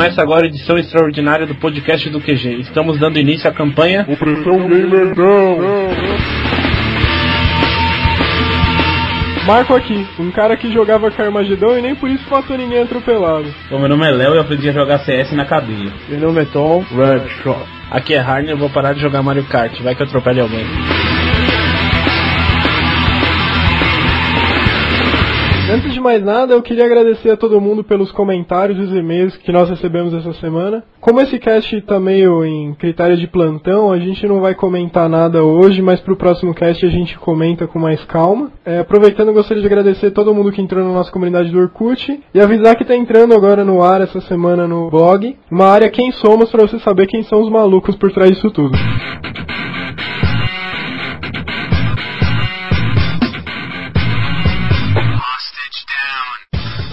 Começa agora a edição extraordinária do podcast do QG. Estamos dando início à campanha Opressão Gamerdão! Marco aqui, um cara que jogava Carmagedon e nem por isso matou ninguém atropelado. Bom, meu nome é Léo e eu aprendi a jogar CS na cadeia. Meu nome é Tom Red Shot. Aqui é Harney, eu vou parar de jogar Mario Kart, vai que eu atropele alguém. Antes de mais nada, eu queria agradecer a todo mundo pelos comentários e os e-mails que nós recebemos essa semana. Como esse cast está meio em critério de plantão, a gente não vai comentar nada hoje, mas para o próximo cast a gente comenta com mais calma. É, aproveitando, gostaria de agradecer todo mundo que entrou na nossa comunidade do Orkut e avisar que está entrando agora no ar essa semana no blog uma área Quem Somos para você saber quem são os malucos por trás disso tudo.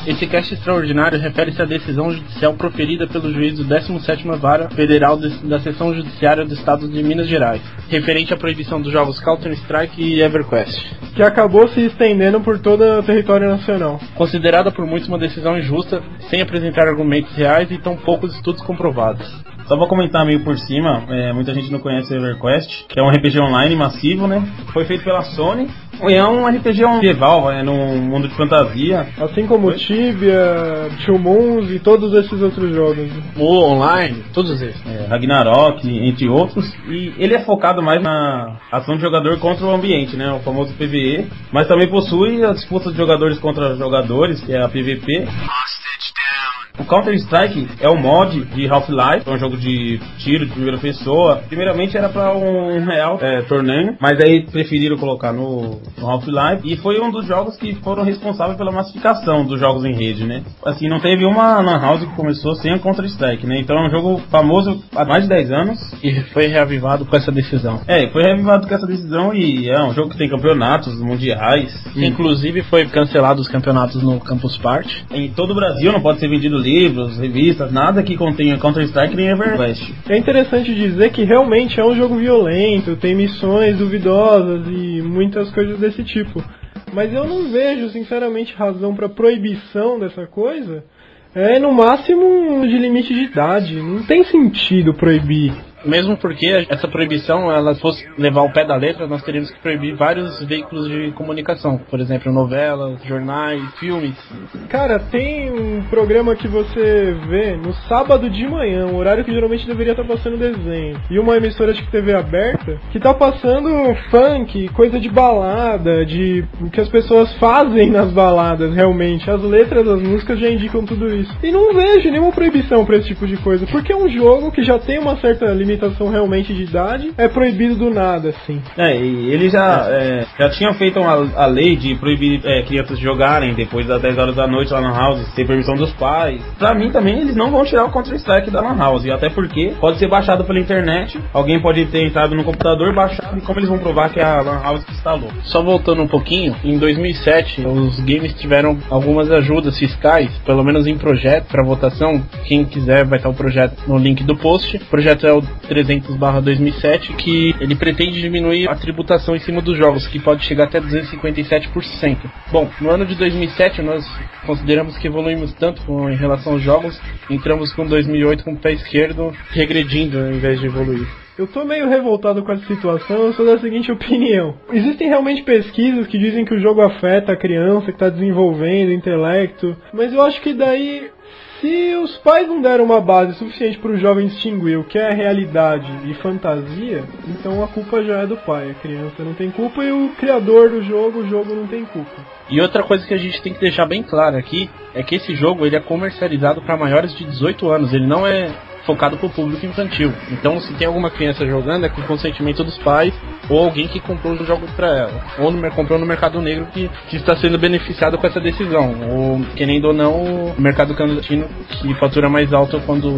Esse cast extraordinário refere-se à decisão judicial proferida pelo juiz do 17ª Vara Federal de- da Seção Judiciária do Estado de Minas Gerais, referente à proibição dos jogos Counter-Strike e EverQuest. Que acabou se estendendo por todo o território nacional. Considerada por muitos uma decisão injusta, sem apresentar argumentos reais e tão poucos estudos comprovados. Só vou comentar meio por cima, é, muita gente não conhece o EverQuest, que é um RPG online massivo, né? Foi feito pela Sony. E é um RPG medieval, é num mundo de fantasia. Assim como Tibia, Two Moons e todos esses outros jogos. O online, todos esses. é, Ragnarok, entre outros. E ele é focado mais na ação de jogador contra o ambiente, né? O famoso PvE. Mas também possui a disputa de jogadores contra jogadores, que é a PvP. O Counter-Strike é um mod de Half-Life, é um jogo de tiro de primeira pessoa. Primeiramente era para um real é, torneio, mas aí preferiram colocar no, no Half-Life. E foi um dos jogos que foram responsáveis pela massificação dos jogos em rede, né? Assim, não teve uma Lan House que começou sem o Counter-Strike, né? Então é um jogo famoso há mais de 10 anos. E foi reavivado com essa decisão. É, foi revivado com essa decisão e é um jogo que tem campeonatos mundiais. Inclusive foi cancelado os campeonatos no Campus Party. Em todo o Brasil não pode ser vendido livros, revistas, nada que contenha Counter-Strike nem EverQuest. É interessante dizer que realmente é um jogo violento, tem missões duvidosas e muitas coisas desse tipo. Mas eu não vejo, sinceramente, razão para proibição dessa coisa. É no máximo de limite de idade. Não tem sentido proibir. Mesmo porque essa proibição, ela fosse levar o pé da letra, nós teríamos que proibir vários veículos de comunicação. Por exemplo, novelas, jornais, filmes. Cara, tem um programa que você vê no sábado de manhã, um horário que geralmente deveria estar passando desenho. E uma emissora de TV aberta que tá passando funk, coisa de balada, de o que as pessoas fazem nas baladas realmente. As letras das músicas já indicam tudo isso. E não vejo nenhuma proibição pra esse tipo de coisa, porque é um jogo que já tem uma certa limitação realmente de idade, é proibido do nada, assim. É, e eles já, é, já tinham feito uma, a lei de proibir é, crianças de jogarem depois das 10 horas da noite lá na House, sem permissão dos pais. Pra mim também, eles não vão tirar o Counter-Strike da Lan House, e até porque pode ser baixado pela internet, alguém pode ter entrado no computador, baixado, e como eles vão provar que é a Lan House que instalou? Só voltando um pouquinho, em 2007 os games tiveram algumas ajudas fiscais, pelo menos em projeto para votação. Quem quiser vai estar o projeto no link do post. O projeto é o 300/2007 que ele pretende diminuir a tributação em cima dos jogos, que pode chegar até 257%. Bom, no ano de 2007 nós consideramos que evoluímos tanto em relação aos jogos, entramos com 2008 com o pé esquerdo regredindo ao invés de evoluir. Eu tô meio revoltado com essa situação, eu sou da seguinte opinião. Existem realmente pesquisas que dizem que o jogo afeta a criança que tá desenvolvendo o intelecto, mas eu acho que daí se os pais não deram uma base suficiente para o jovem distinguir o que é realidade e fantasia, então a culpa já é do pai. A criança não tem culpa e o criador do jogo, o jogo não tem culpa. E outra coisa que a gente tem que deixar bem claro aqui é que esse jogo ele é comercializado para maiores de 18 anos, ele não é focado para o público infantil. Então, se tem alguma criança jogando, é com consentimento dos pais ou alguém que comprou os jogos para ela, ou no, comprou no mercado negro que, que está sendo beneficiado com essa decisão, ou querendo ou não, o mercado clandestino que fatura mais alto quando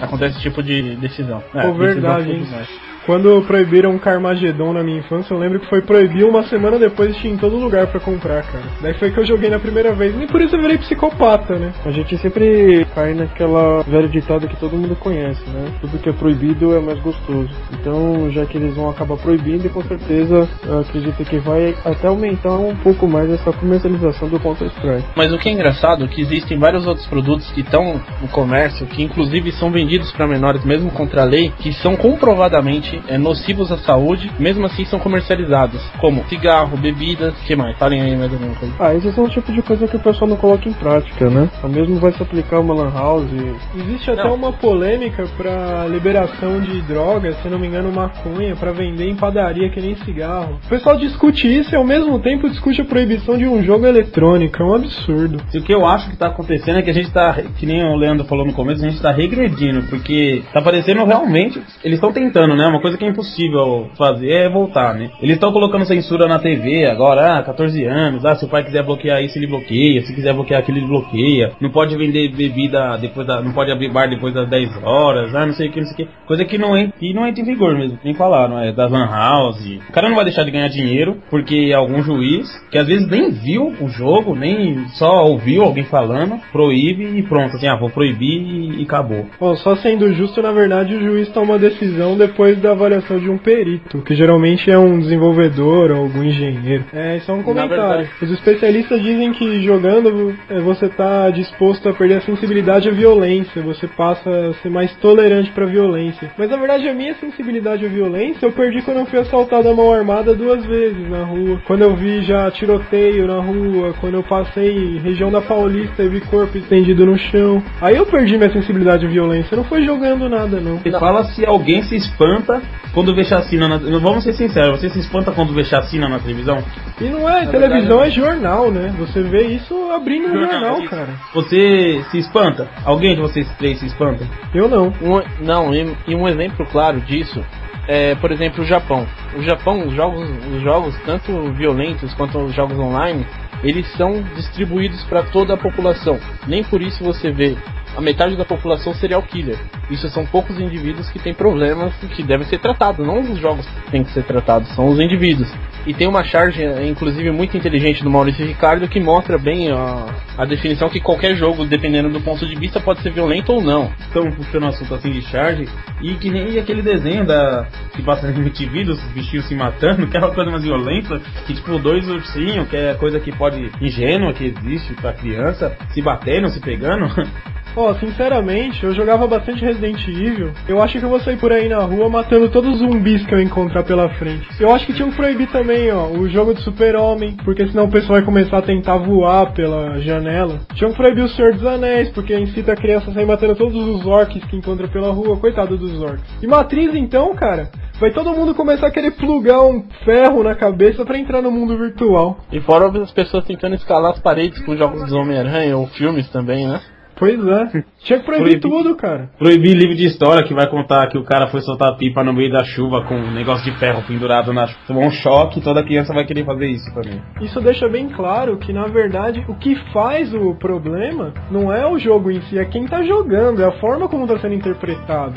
acontece esse tipo de decisão. Pô, verdade, decisão hein? Quando proibiram Carmageddon na minha infância, eu lembro que foi proibir uma semana depois tinha em todo lugar para comprar, cara. Daí foi que eu joguei na primeira vez. Nem por isso eu virei psicopata, né? A gente sempre cai naquela velha ditada que todo mundo conhece, né? Tudo que é proibido é mais gostoso. Então, já que eles vão acabar proibindo, com certeza acredito que vai até aumentar um pouco mais essa comercialização do Counter-Strike. Mas o que é engraçado é que existem vários outros produtos que estão no comércio, que inclusive são vendidos para menores, mesmo contra a lei, que são comprovadamente é, nocivos à saúde, mesmo assim são comercializados, como cigarro, bebidas, que mais? Falem aí mais alguma coisa. Ah, esses são o tipo de coisa que o pessoal não coloca em prática, né? O mesmo vai se aplicar uma lan house. Existe até não. uma polêmica para liberação de drogas, se não me engano, maconha, para vender em padaria que nem cigarro. O pessoal discute isso e ao mesmo tempo discute a proibição de um jogo eletrônico. É um absurdo. E o que eu acho que tá acontecendo é que a gente tá, que nem o Leandro falou no começo, a gente tá regredindo, porque tá parecendo realmente. Eles estão tentando, né? Uma coisa que é impossível fazer é voltar, né? Eles estão colocando censura na TV agora, ah, 14 anos, ah, se o pai quiser bloquear isso, ele bloqueia, se quiser bloquear aquilo, ele bloqueia. Não pode vender bebida depois da. Não pode abrir bar depois das 10 horas, ah, não sei o que, não sei o que. Coisa que não entra, que não entra em vigor mesmo, nem falaram, é da Van House. O cara não vai deixar de ganhar dinheiro porque algum juiz, que às vezes nem viu o jogo, nem só ouviu alguém falando, proíbe e pronto, assim, ah, vou proibir e, acabou. Bom, só sendo justo, na verdade, o juiz toma uma decisão depois da avaliação de um perito, que geralmente é um desenvolvedor ou algum engenheiro. É, isso é um comentário. Os especialistas dizem que jogando é, você está disposto a perder a sensibilidade à violência, você passa a ser mais tolerante para violência. Mas na verdade a minha sensibilidade à violência eu perdi quando eu fui assaltado a mão armada duas vezes na rua. Quando eu vi já tiroteio na rua, quando eu passei região da Paulista e vi corpo estendido no chão. Aí eu perdi minha sensibilidade à violência. Não foi jogando nada não. Ele fala se alguém se espanta quando vê chacina na... Vamos ser sinceros, você se espanta quando vê chacina na televisão? E não é, na televisão verdade, é jornal, né? Você vê isso abrindo jornal, jornal cara. Você se espanta? Alguém de vocês três se espanta? Eu não. Um, não, e, e um exemplo claro disso é, por exemplo, o Japão. O Japão, os jogos, os jogos tanto violentos quanto os jogos online, eles são distribuídos para toda a população. Nem por isso você vê a metade da população serial killer. Isso são poucos indivíduos que têm problemas que devem ser tratados, não os jogos que têm que ser tratados, são os indivíduos. E tem uma charge, inclusive, muito inteligente do Maurício Ricardo que mostra bem a, a definição que qualquer jogo, dependendo do ponto de vista, pode ser violento ou não. Então, puxando um assunto assim de charge, e que nem aquele desenho da que passa no MTV dos bichinhos se matando, que é uma coisa mais violenta, que tipo, dois ursinhos, que é coisa que pode ingênua que existe pra criança, se batendo, se pegando. Ó, oh, sinceramente, eu jogava bastante Resident Evil. Eu acho que eu vou sair por aí na rua matando todos os zumbis que eu encontrar pela frente. Eu acho que tinham que proibir também, ó, o jogo de super-homem, porque senão o pessoal vai começar a tentar voar pela janela. Tinham que proibir o Senhor dos Anéis, porque incita a criança a sair matando todos os orcs que encontra pela rua. Coitado dos orcs. E Matriz, então, cara, vai todo mundo começar a querer plugar um ferro na cabeça para entrar no mundo virtual. E fora as pessoas tentando escalar as paredes com jogos do Homem-Aranha ou filmes também, né? Pois é. Tinha que proibir, proibir, tudo, cara. Proibir livro de história que vai contar que o cara foi soltar pipa no meio da chuva com um negócio de ferro pendurado na chuva. Tomou um choque toda criança vai querer fazer isso também. Isso deixa bem claro que, na verdade, o que faz o problema não é o jogo em si, é quem tá jogando, é a forma como tá sendo interpretado.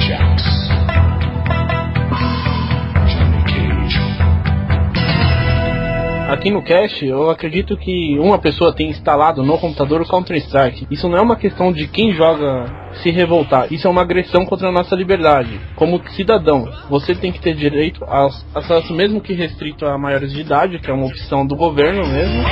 Jax. Aqui no cache, eu acredito que uma pessoa tem instalado no computador o Counter-Strike. Isso não é uma questão de quem joga se revoltar. Isso é uma agressão contra a nossa liberdade. Como cidadão, você tem que ter direito a acesso, mesmo que restrito a maiores de idade, que é uma opção do governo mesmo.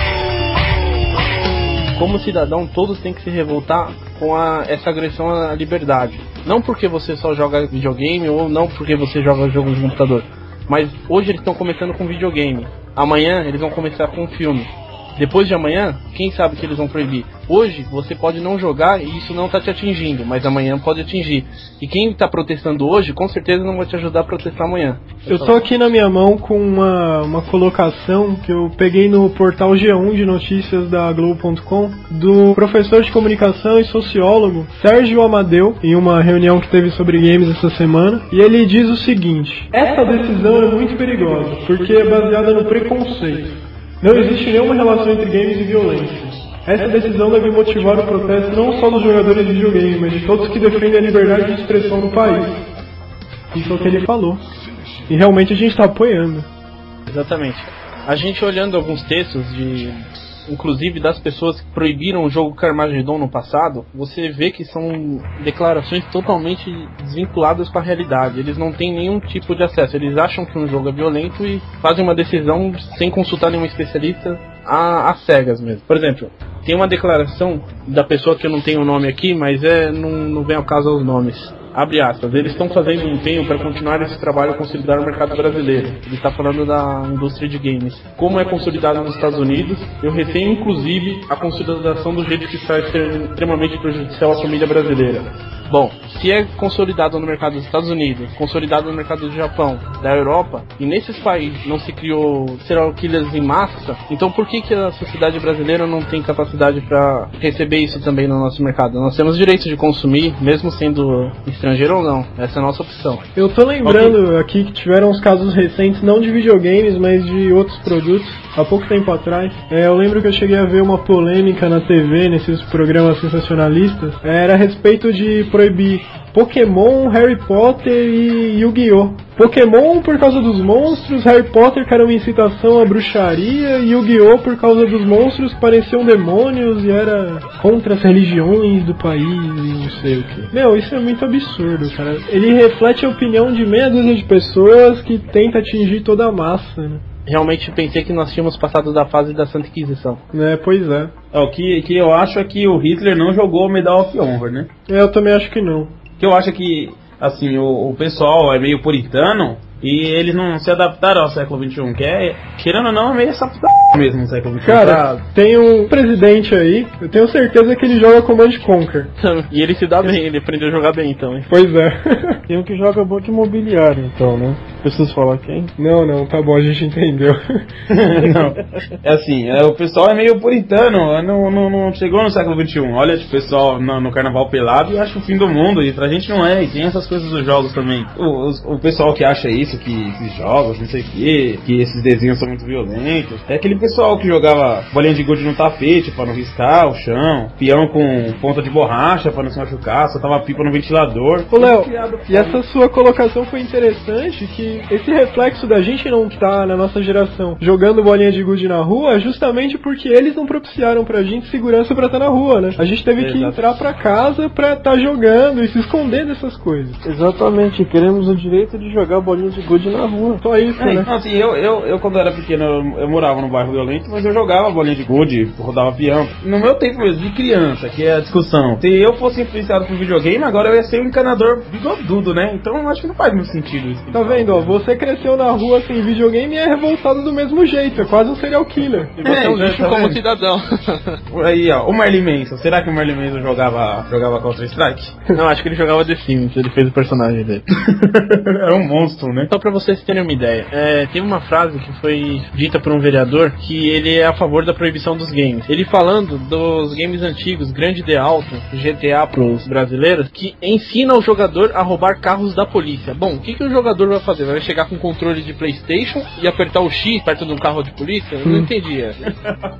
Como cidadão, todos têm que se revoltar com a, essa agressão à liberdade. Não porque você só joga videogame ou não porque você joga jogos de computador. Mas hoje eles estão começando com videogame. Amanhã eles vão começar com um filme. Depois de amanhã, quem sabe que eles vão proibir? Hoje você pode não jogar e isso não está te atingindo, mas amanhã pode atingir. E quem está protestando hoje, com certeza não vai te ajudar a protestar amanhã. Eu estou aqui na minha mão com uma, uma colocação que eu peguei no portal G1 de notícias da Globo.com do professor de comunicação e sociólogo Sérgio Amadeu, em uma reunião que teve sobre games essa semana. E ele diz o seguinte: Essa decisão é muito perigosa, porque é baseada no preconceito. Não existe nenhuma relação entre games e violência. Essa decisão deve motivar o protesto não só dos jogadores de videogame, mas de todos que defendem a liberdade de expressão no país. Isso é o que ele falou. E realmente a gente está apoiando. Exatamente. A gente olhando alguns textos de inclusive das pessoas que proibiram o jogo Carmageddon no passado, você vê que são declarações totalmente desvinculadas com a realidade. Eles não têm nenhum tipo de acesso. Eles acham que um jogo é violento e fazem uma decisão sem consultar nenhum especialista a, cegas mesmo. Por exemplo, tem uma declaração da pessoa que eu não tenho o nome aqui, mas é não, não vem ao caso os nomes abre aspas, eles estão fazendo um empenho para continuar esse trabalho consolidar o mercado brasileiro. Ele está falando da indústria de games. Como é consolidado nos Estados Unidos, eu receio inclusive a consolidação do jeito que está extremamente prejudicial à família brasileira. Bom, se é consolidado no mercado dos Estados Unidos, consolidado no mercado do Japão, da Europa, e nesses países não se criou serial killers em massa, então por que, que a sociedade brasileira não tem capacidade para receber isso também no nosso mercado? Nós temos direito de consumir, mesmo sendo estrangeiro ou não. Essa é a nossa opção. Eu tô lembrando okay. aqui que tiveram uns casos recentes, não de videogames, mas de outros produtos, há pouco tempo atrás. É, eu lembro que eu cheguei a ver uma polêmica na TV, nesses programas sensacionalistas, era a respeito de proibir Pokémon, Harry Potter e Yu-Gi-Oh! Pokémon por causa dos monstros, Harry Potter que era uma incitação à bruxaria e Yu-Gi-Oh! por causa dos monstros que pareciam demônios e era contra as religiões do país e não sei o que. Meu, isso é muito absurdo, cara. Ele reflete a opinião de meia dúzia de pessoas que tenta atingir toda a massa, né? Realmente pensei que nós tínhamos passado da fase da Santa Inquisição. É, pois é. é o que, que eu acho é que o Hitler não jogou o Medal of Honor, né? É, eu também acho que não. Que eu acho que, assim, o, o pessoal é meio puritano e eles não se adaptaram ao século XXI, que é, querendo ou não, é meio essa p... mesmo no século XXI. Cara, tem um presidente aí, eu tenho certeza que ele joga Command Conquer. e ele se dá bem, ele aprendeu a jogar bem então, hein? Pois é. tem um que joga banco imobiliário, então, né? Preciso falar quem? Não, não, tá bom, a gente entendeu. não. É assim, é, o pessoal é meio puritano, não, não, não chegou no século XXI. Olha o pessoal no, no, carnaval pelado e acha o fim do mundo, e pra gente não é, e tem essas coisas dos jogos também. O, o, o pessoal que acha isso, que esses jogos, não sei o que, que esses desenhos são muito violentos. É aquele pessoal que jogava bolinha de gude no tapete para não riscar o chão, peão com ponta de borracha para não se machucar, soltava pipa no ventilador. Ô Léo, e essa sua colocação foi interessante, que esse reflexo da gente não tá na nossa geração jogando bolinha de gude na rua, justamente porque eles não propiciaram pra gente segurança pra estar tá na rua, né? A gente teve que entrar pra casa pra estar tá jogando e se esconder dessas coisas. Exatamente, queremos o direito de jogar bolinha de gude na rua. Só isso, é, né? Assim, eu, eu, eu quando era pequeno, eu, eu, morava no bairro violento, mas eu jogava bolinha de gude, rodava peão. No meu tempo mesmo, de criança, que é a discussão. Se eu fosse influenciado por videogame, agora eu ia ser um encanador bigodudo, né? Então eu acho que não faz muito sentido isso. Tá vendo, ó? Você cresceu na rua sem videogame e é revoltado do mesmo jeito. É quase um serial killer. E você é, é um lixo como vendo? cidadão. Aí, ó, o Marley Manson. Será que o Marley Manson jogava, jogava Counter-Strike? Não, acho que ele jogava The Sims. Ele fez o personagem dele. Era um monstro, né? Só pra vocês terem uma ideia. É, tem uma frase que foi dita por um vereador que ele é a favor da proibição dos games. Ele falando dos games antigos, Grande de Auto, GTA pros brasileiros, que ensina o jogador a roubar carros da polícia. Bom, o que, que o jogador vai fazer? Vai chegar com controle de Playstation e apertar o X perto de um carro de polícia? Eu não hum. entendi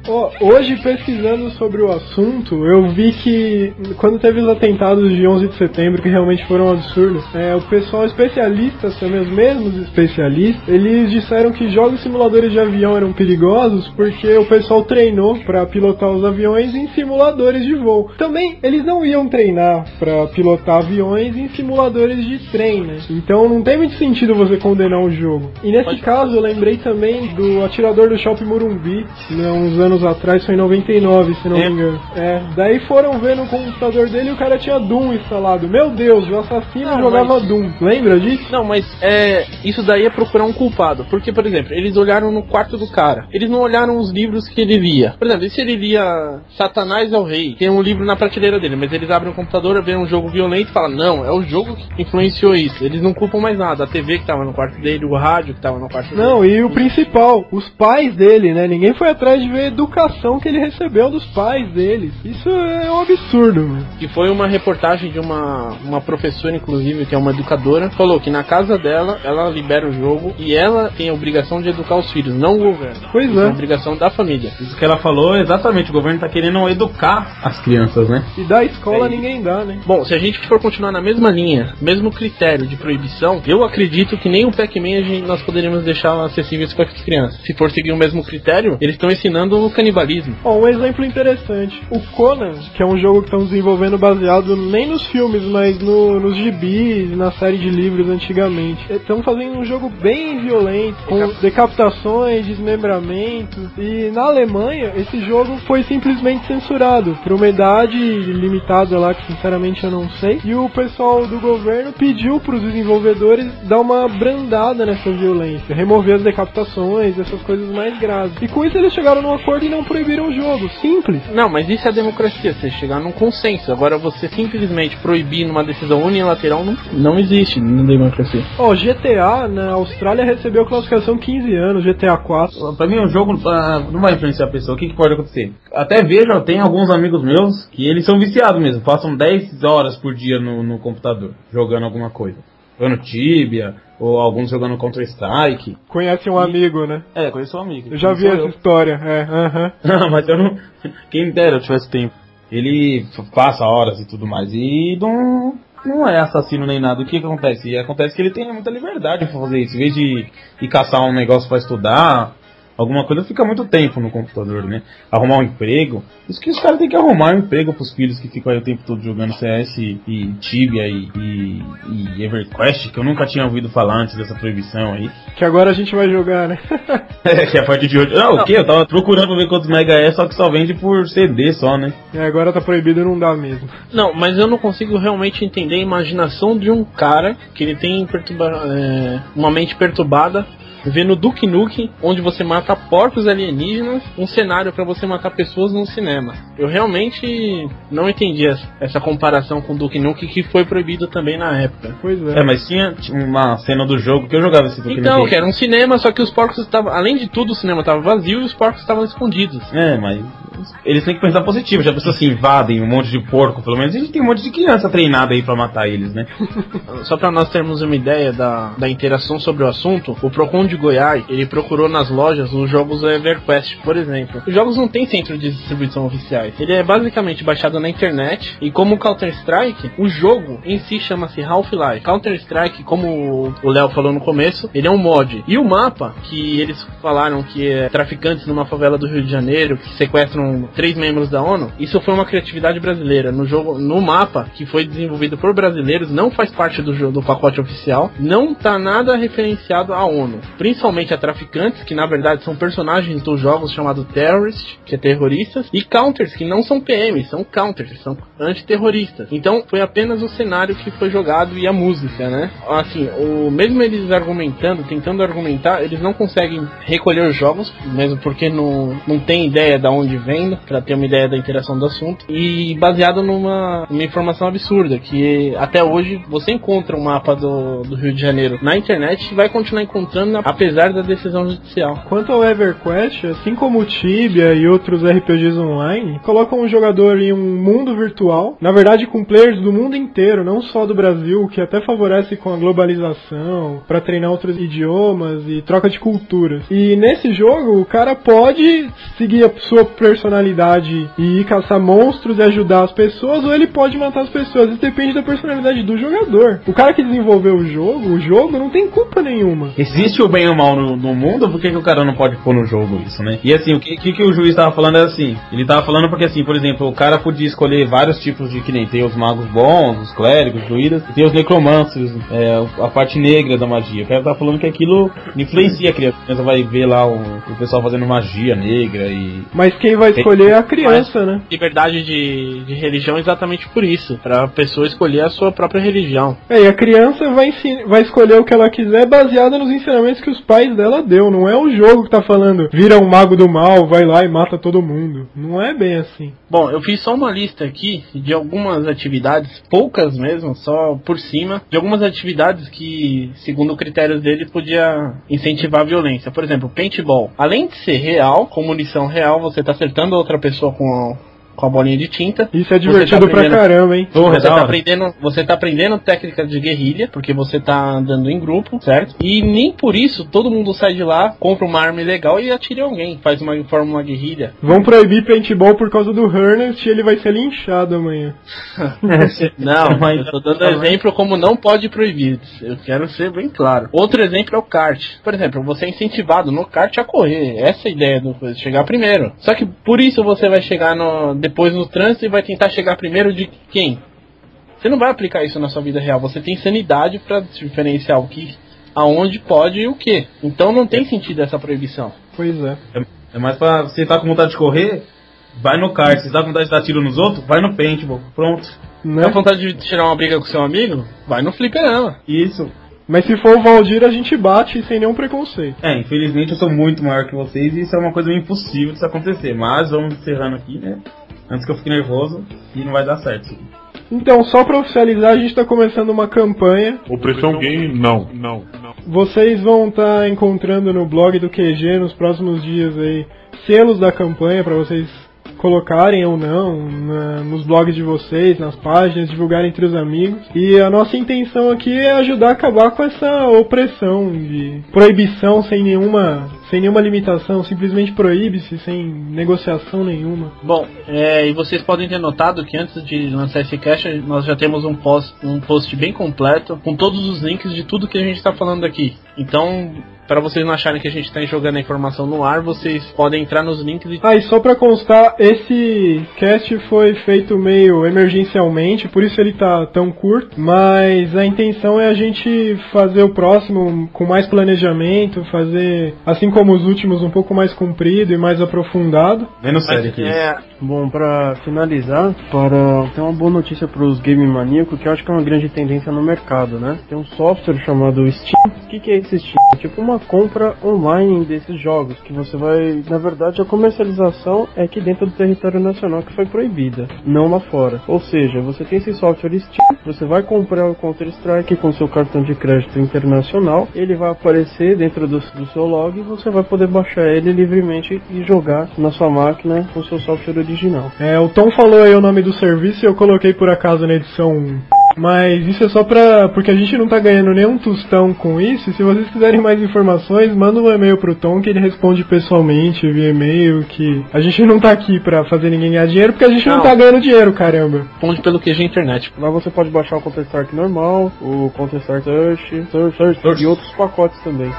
oh, hoje, pesquisando sobre o assunto, eu vi que quando teve os atentados de 11 de setembro, que realmente foram absurdos, é, o pessoal especialista, também os mesmos especialistas, eles disseram que jogos simuladores de avião eram perigosos porque o pessoal treinou para pilotar os aviões em simuladores de voo. Também eles não iam treinar para pilotar aviões em simuladores de trem, né? Então não tem muito sentido você condenar o jogo. E nesse Pode... caso eu lembrei também do atirador do Shopping Morumbi, né, uns anos atrás, foi em 99, se não é. me engano. É, daí foram ver no computador dele e o cara tinha Doom instalado. Meu Deus, o assassino não, jogava mas... Doom. Lembra disso? Não, mas é, isso daí é procurar um culpado. Porque, por exemplo, eles olharam no quarto do cara. Eles não olharam os livros que ele lia. Por exemplo, e se ele lia Satanás é o Rei? Tem um livro na prateleira dele, mas eles abrem o computador, vêem um jogo violento e falam, não, é o jogo que influenciou isso. Eles não culpam mais nada. A TV que tava no no quarto dele, o rádio que tava no quarto Não, dele. e o principal, os pais dele, né? Ninguém foi atrás de ver a educação que ele recebeu dos pais deles. Isso é um absurdo, mano. Que foi uma reportagem de uma, uma professora, inclusive, que é uma educadora, falou que na casa dela, ela libera o jogo e ela tem a obrigação de educar os filhos, não o governo. Pois Isso é é. obrigação da família. Isso que ela falou, exatamente, o governo tá querendo educar as crianças, né? E da escola É. ninguém dá, né? Bom, se a gente for continuar na mesma linha, mesmo critério de proibição, eu acredito que nem o Pac-Man a gente- nós poderíamos deixar acessíveis para as crianças. Se for seguir o mesmo critério, eles estão ensinando o canibalismo. Ó, um exemplo interessante. O Conan, que é um jogo que estão desenvolvendo baseado nem nos filmes, mas no- nos gibis, na série de livros antigamente. Estão fazendo um jogo bem violento, com decapitações, desmembramentos. E na Alemanha, esse jogo foi simplesmente censurado por uma idade limitada lá, que sinceramente eu não sei. E o pessoal do governo pediu para os desenvolvedores dar uma brandada nessa violência, remover as decapitações, essas coisas mais graves. E com isso eles chegaram num acordo e não proibiram o jogo. Simples. Não, mas isso é a democracia, você chegar num consenso. Agora, você simplesmente proibir numa decisão unilateral não, não existe na democracia. Ó, GTA na Austrália recebeu classificação 15 anos, GTA 4. Pra mim, o jogo ah, não vai influenciar a pessoa. O que, que pode acontecer? Até vejo, tenho alguns amigos meus que eles são viciados mesmo. Passam 10 horas por dia no, no computador, jogando alguma coisa. Jogando Tibia, ou alguns jogando Counter-Strike. Conhece um amigo, né? É, conheço um amigo. Eu já vi essa eu. história, é, aham. Não, mas eu não. Quem dera eu tivesse tempo. Ele passa horas e tudo mais. E não, não é assassino nem nada. O que, que acontece? E acontece que ele tem muita liberdade pra fazer isso. Em vez de ir caçar um negócio pra estudar, alguma coisa, fica muito tempo no computador, né? Arrumar um emprego. Isso que os caras têm que arrumar um emprego pros filhos que ficam aí o tempo todo jogando CS e Tibia e, e, e EverQuest, que eu nunca tinha ouvido falar antes dessa proibição aí. Que agora a gente vai jogar, né? É, que a partir de hoje. Não, o que? Eu tava procurando pra ver quantos mega é, só que só vende por CD só, né? e agora tá proibido, não dá mesmo. Não, mas eu não consigo realmente entender a imaginação de um cara que ele tem perturba- é, uma mente perturbada. Vendo Duke Nukem, onde você mata porcos alienígenas, um cenário pra você matar pessoas num cinema. Eu realmente não entendi essa- essa comparação com Duke Nukem, que foi proibido também na época. Pois é. É, mas tinha uma cena do jogo que eu jogava esse Duke Então, Nukem. que era um cinema, só que os porcos estavam. Além de tudo, o cinema estava vazio e os porcos estavam escondidos. É, mas eles têm que pensar positivo. Já pensou assim, invadem um monte de porco, pelo menos a gente tem um monte de criança treinada aí pra matar eles, né? Só para nós termos uma ideia da, da interação sobre o assunto, o Procon de Goiás, ele procurou nas lojas os jogos EverQuest, por exemplo. Os jogos não têm centro de distribuição oficiais. Ele é basicamente baixado na internet e como Counter-Strike, o jogo em si chama-se Half-Life. Counter-Strike, como o Léo falou no começo, ele é um mod. E o mapa, que eles falaram que é traficantes numa favela do Rio de Janeiro, que sequestram três membros da ONU, isso foi uma criatividade brasileira. No jogo, no mapa, que foi desenvolvido por brasileiros, não faz parte do, do pacote oficial, não tá nada referenciado à ONU. Principalmente a traficantes, que na verdade são personagens dos jogos chamados Terrorist, que é terroristas, e Counters, que não são PMs, são Counters, são antiterroristas. Então foi apenas o cenário que foi jogado e a música, né? Assim, o, mesmo eles argumentando, tentando argumentar, eles não conseguem recolher os jogos, mesmo porque não, não tem ideia de onde vem, para ter uma ideia da interação do assunto, e baseado numa, informação absurda, que até hoje você encontra um mapa do, do Rio de Janeiro na internet e vai continuar encontrando, apesar da decisão judicial. Quanto ao EverQuest, assim como o Tibia e outros RPGs online, colocam o jogador em um mundo virtual, na verdade com players do mundo inteiro, não só do Brasil, o que até favorece com a globalização, para treinar outros idiomas e troca de culturas. E nesse jogo, o cara pode seguir a sua personalidade e ir caçar monstros e ajudar as pessoas, ou ele pode matar as pessoas. Isso depende da personalidade do jogador. O cara que desenvolveu o jogo, o jogo não tem culpa nenhuma. Existe o bem e o mal no, no mundo, por que, que o cara não pode pôr no jogo isso, né? E assim, o que, que, que o juiz tava falando é assim, ele tava falando porque assim, por exemplo, o cara podia escolher vários tipos de que nem tem os magos bons, os clérigos, druidas, e tem os necromancers, é, a parte negra da magia. O cara tá falando que aquilo influencia a criança. A criança vai ver lá o, o pessoal fazendo magia negra e. Mas quem vai escolher é a criança, né? Liberdade de, de religião exatamente por isso, para a pessoa escolher a sua própria religião. É, e a criança vai, vai escolher o que ela quiser baseada nos ensinamentos que os pais dela deu. Não é o jogo que tá falando, vira um mago do mal, vai lá e mata todo mundo. Não é bem assim. Bom, eu fiz só uma lista aqui de algumas atividades, poucas mesmo, só por cima, de algumas atividades que, segundo critérios dele, podia incentivar a violência. Por exemplo, paintball. Além de ser real, com munição real, você tá acertando outra pessoa com com a bolinha de tinta. Isso é divertido tá pra caramba, hein? Você tá, aprendendo, você tá aprendendo técnicas de guerrilha, porque você tá andando em grupo, certo? E nem por isso todo mundo sai de lá, compra uma arma legal e atira em alguém, faz uma, forma uma guerrilha. Vão proibir paintball por causa do Ernest e ele vai ser linchado amanhã. não, mas eu tô dando exemplo como não pode proibir. Eu quero ser bem claro. Outro exemplo é o kart. Por exemplo, você é incentivado no kart a correr. Essa é a ideia do chegar primeiro. Só que por isso você vai chegar no depois no trânsito e vai tentar chegar primeiro de quem? Você não vai aplicar isso na sua vida real. Você tem sanidade para diferenciar o que, aonde pode e o que. Então não tem sentido essa proibição. Pois é. É, é mais para você tá com vontade de correr, vai no kart. Se tá com vontade de dar tiro nos outros, vai no paintball. Pronto. Né? Tá com vontade de tirar uma briga com seu amigo? Vai no fliperama. Isso. Mas se for o Valdir, a gente bate sem nenhum preconceito. É, infelizmente eu sou muito maior que vocês e isso é uma coisa impossível de isso acontecer. Mas vamos encerrando aqui, né? Antes que eu fique nervoso e não vai dar certo. Então, só para oficializar, a gente está começando uma campanha. Opressão Game, não, não, não. Vocês vão estar tá encontrando no blog do QG nos próximos dias aí selos da campanha para vocês colocarem ou não na, nos blogs de vocês, nas páginas, divulgarem entre os amigos. E a nossa intenção aqui é ajudar a acabar com essa opressão de proibição sem nenhuma sem nenhuma limitação, simplesmente proíbe-se sem negociação nenhuma. Bom, é, e vocês podem ter notado que antes de lançar esse cache, nós já temos um post, um post bem completo com todos os links de tudo que a gente está falando aqui. Então, para vocês não acharem que a gente está jogando a informação no ar, vocês podem entrar nos links e. Ah, e só para constar, esse cast foi feito meio emergencialmente, por isso ele tá tão curto, mas a intenção é a gente fazer o próximo com mais planejamento, fazer, assim como os últimos, um pouco mais comprido e mais aprofundado. Menos sério aqui. É, bom, para finalizar, para ter uma boa notícia para os game maníacos, que eu acho que é uma grande tendência no mercado, né? Tem um software chamado Steam. O que, que é esse Steam? É tipo uma compra online desses jogos, que você vai, na verdade, a comercialização é aqui dentro do território nacional que foi proibida, não lá fora. Ou seja, você tem esse software Steam, você vai comprar o Counter Strike com seu cartão de crédito internacional, ele vai aparecer dentro do, do seu log e você vai poder baixar ele livremente e jogar na sua máquina com seu software original. É, o Tom falou aí o nome do serviço e eu coloquei por acaso na edição mas isso é só pra. porque a gente não tá ganhando nenhum tostão com isso. Se vocês quiserem mais informações, manda um e-mail pro Tom que ele responde pessoalmente via e-mail. Que a gente não tá aqui pra fazer ninguém ganhar dinheiro porque a gente não, não tá ganhando dinheiro, caramba. Responde pelo QG Internet. Lá você pode baixar o Counter Strike normal, o Counter Strike Search, Search, Search e outros pacotes também.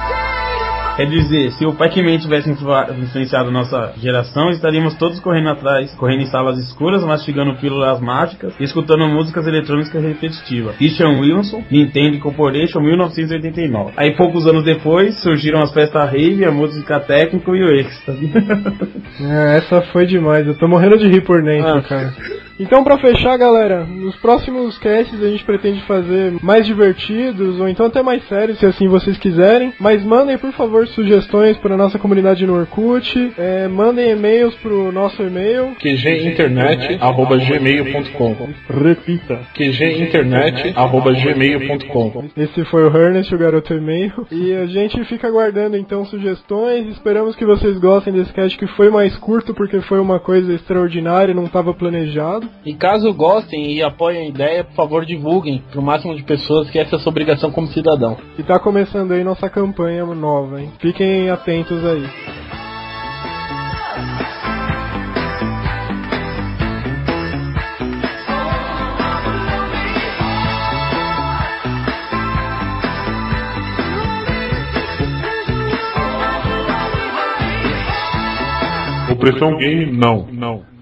Quer dizer, se o Pac-Man tivesse influenciado nossa geração, estaríamos todos correndo atrás, correndo em salas escuras, mastigando pílulas mágicas e escutando músicas eletrônicas repetitivas. Christian Wilson, Nintendo Corporation, 1989. Aí, poucos anos depois, surgiram as festas rave, a música técnica e o êxtase. é, essa foi demais. Eu tô morrendo de rir por dentro, ah. cara. Então, para fechar, galera, nos próximos casts a gente pretende fazer mais divertidos ou então até mais sérios, se assim vocês quiserem. Mas mandem, por favor, sugestões para nossa comunidade no Orkut. É, mandem e-mails pro nosso e-mail qginternet@gmail.com. Repita. qginternet@gmail.com. Esse foi o Ernest, o garoto e-mail. E a gente fica aguardando então sugestões. Esperamos que vocês gostem desse cast que foi mais curto porque foi uma coisa extraordinária, não estava planejado. E caso gostem e apoiem a ideia, por favor divulguem para o máximo de pessoas que essa é a sua obrigação como cidadão. E tá começando aí nossa campanha nova, hein? Fiquem atentos aí. Opressão gay, não, não.